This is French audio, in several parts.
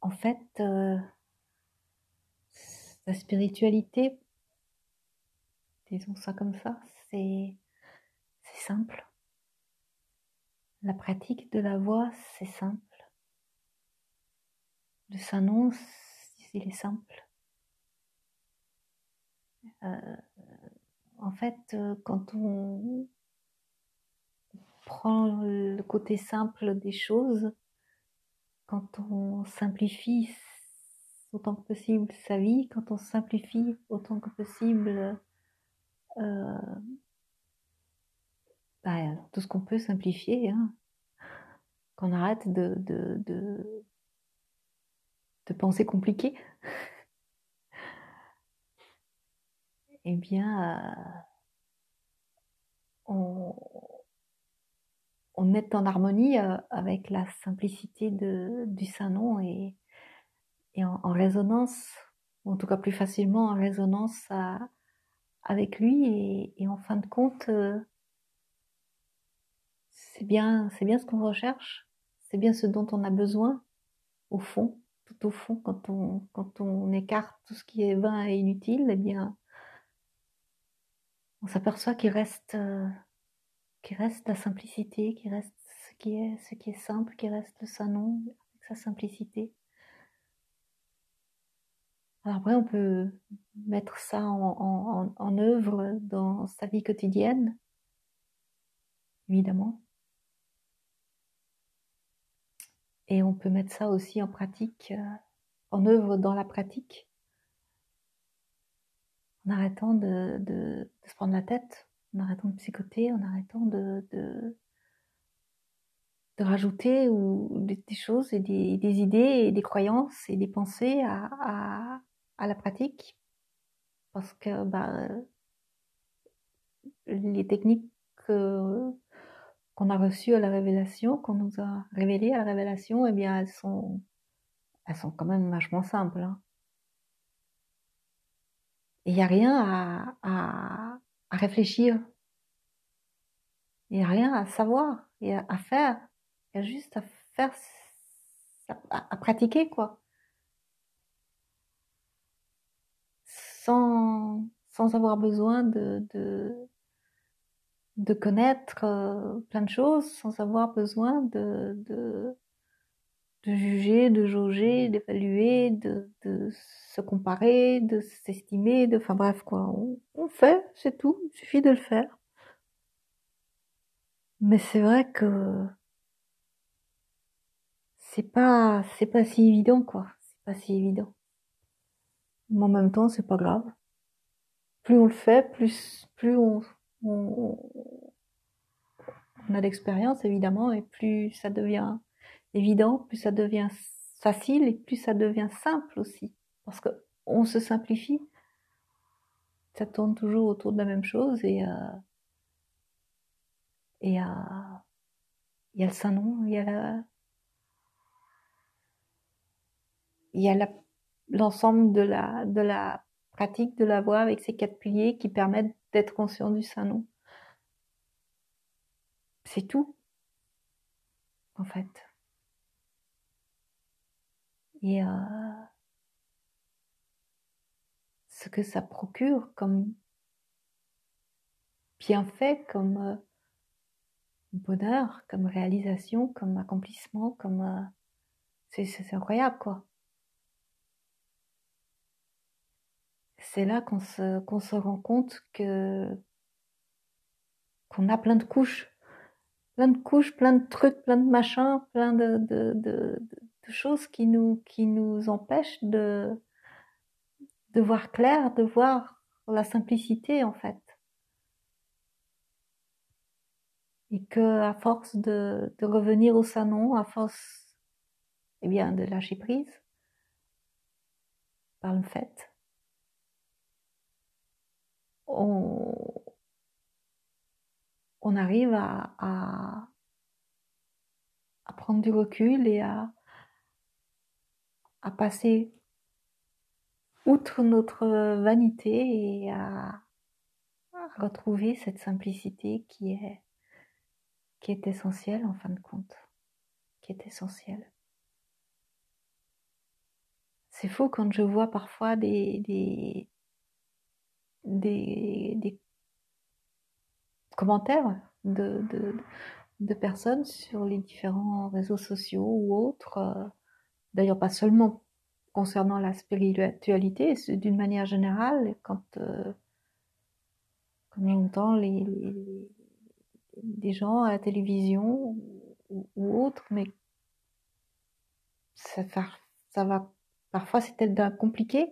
en fait, euh, la spiritualité, disons ça comme ça, c'est simple. La pratique de la voix, c'est simple. Le s'annonce, il est simple. Euh, en fait, euh, quand on prend le côté simple des choses, quand on simplifie autant que possible sa vie, quand on simplifie autant que possible euh, bah, tout ce qu'on peut simplifier, hein, qu'on arrête de, de, de, penser compliqué, eh bien, euh, on, on est en harmonie euh, avec la simplicité du Saint-Nom et, et en, résonance, en tout cas plus facilement en résonance avec lui. Et, en fin de compte, euh, c'est bien, bien ce qu'on recherche, c'est bien ce dont on a besoin, au fond, tout au fond, quand on, quand on écarte tout ce qui est vain et inutile, eh bien, on s'aperçoit qu'il reste, qu'il reste la simplicité, qu'il reste ce qui est, qui simple, qu'il reste le Saint-Nom avec sa simplicité. Alors après, on peut mettre ça en, en œuvre dans sa vie quotidienne, évidemment. Et on peut mettre ça aussi en pratique, euh, en œuvre dans la pratique, en arrêtant de, de, se prendre la tête, en arrêtant de psychoter, en arrêtant de, de, de rajouter ou, des, choses et des, idées et des croyances et des pensées à, à, à la pratique. Parce que bah, les techniques que qu'on a reçues à la révélation, qu'on nous a révélées à la révélation, eh bien, elles sont, elles sont quand même vachement simples. Hein. Il n'y a rien à, à, à réfléchir. Il n'y a rien à savoir et à, faire. Il y a juste à faire, à, pratiquer, quoi. Sans, sans avoir besoin de, de, de connaître euh, plein de choses sans avoir besoin de, de, de juger, de jauger, d'évaluer, de, de, se comparer, de s'estimer, de, enfin bref quoi. On, on fait, c'est tout, il suffit de le faire. Mais c'est vrai que c'est pas, c'est pas si évident quoi. C'est pas si évident. Mais en même temps, c'est pas grave. Plus on le fait, plus, plus on, on, a l'expérience évidemment, et plus ça devient plus ça devient facile et plus ça devient simple aussi. Parce que on se simplifie, ça tourne toujours autour de la même chose et euh, et euh, il y a le Saint-Nom, il y a la il y a l'ensemble de la de la pratique de la voix avec ses quatre piliers qui permettent d'être conscient du Saint-Nom. C'est tout, en fait. Et euh, ce que ça procure comme bienfait, comme euh, bonheur, comme réalisation, comme accomplissement, comme euh, c'est incroyable quoi. c'est là qu'on se, qu'on se rend compte que qu'on a plein de couches, plein de couches, plein de trucs, plein de machins, plein de, de, de, de choses qui nous, qui nous empêchent de, de voir clair, de voir la simplicité en fait. Et que à force de, de revenir au salon, à force eh bien, de lâcher prise par le fait, on, on arrive à, à, prendre du recul et à, à passer outre notre vanité et à, retrouver cette simplicité qui est, qui est essentielle en fin de compte, qui est essentielle. c'est faux quand je vois parfois des, des, des, des commentaires de, de, de, personnes sur les différents réseaux sociaux ou autres. D'ailleurs, pas seulement concernant la spiritualité, d'une manière générale, quand, euh, quand les, des gens à la télévision ou, autres, mais ça, ça va parfois c'est peut-être compliqué.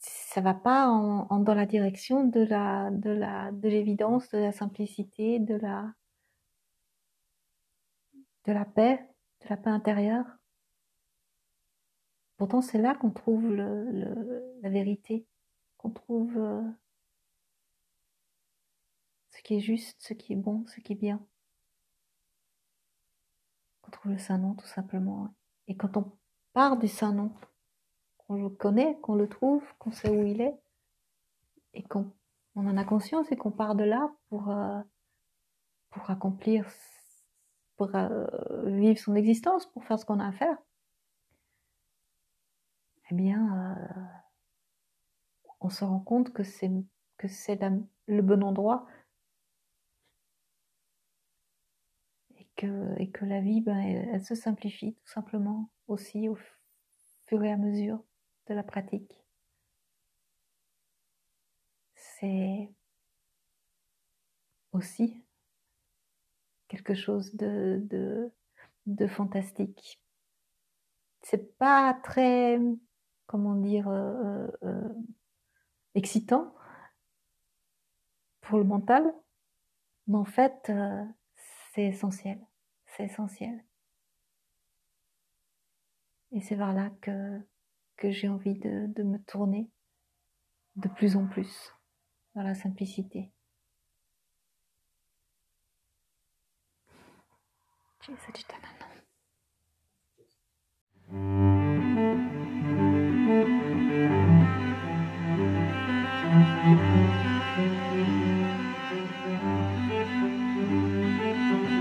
Ça va pas dans la direction de la de la de l'évidence, de la simplicité, de la de la paix, de la paix intérieure. Pourtant, c'est là qu'on trouve le, la vérité, qu'on trouve euh, ce qui est juste, ce qui est bon, ce qui est bien trouve le Saint-Nom tout simplement. Et quand on part du Saint-Nom, qu'on le connaît, qu'on le trouve, qu'on sait où il est, et qu'on on en a conscience et qu'on part de là pour, euh, pour accomplir, euh, vivre son existence, pour faire ce qu'on a à faire, eh bien, euh, on se rend compte que c'est que c'est le bon endroit et que la vie, ben, elle, se simplifie tout simplement aussi au fur et à mesure de la pratique. C'est aussi quelque chose de, de, de fantastique. C'est pas très, comment dire, euh, euh, euh, excitant pour le mental, mais en fait, c'est essentiel c'est essentiel. Et c'est vers là que, que j'ai envie de, de me tourner de plus en plus dans la simplicité. チーズ自体何なの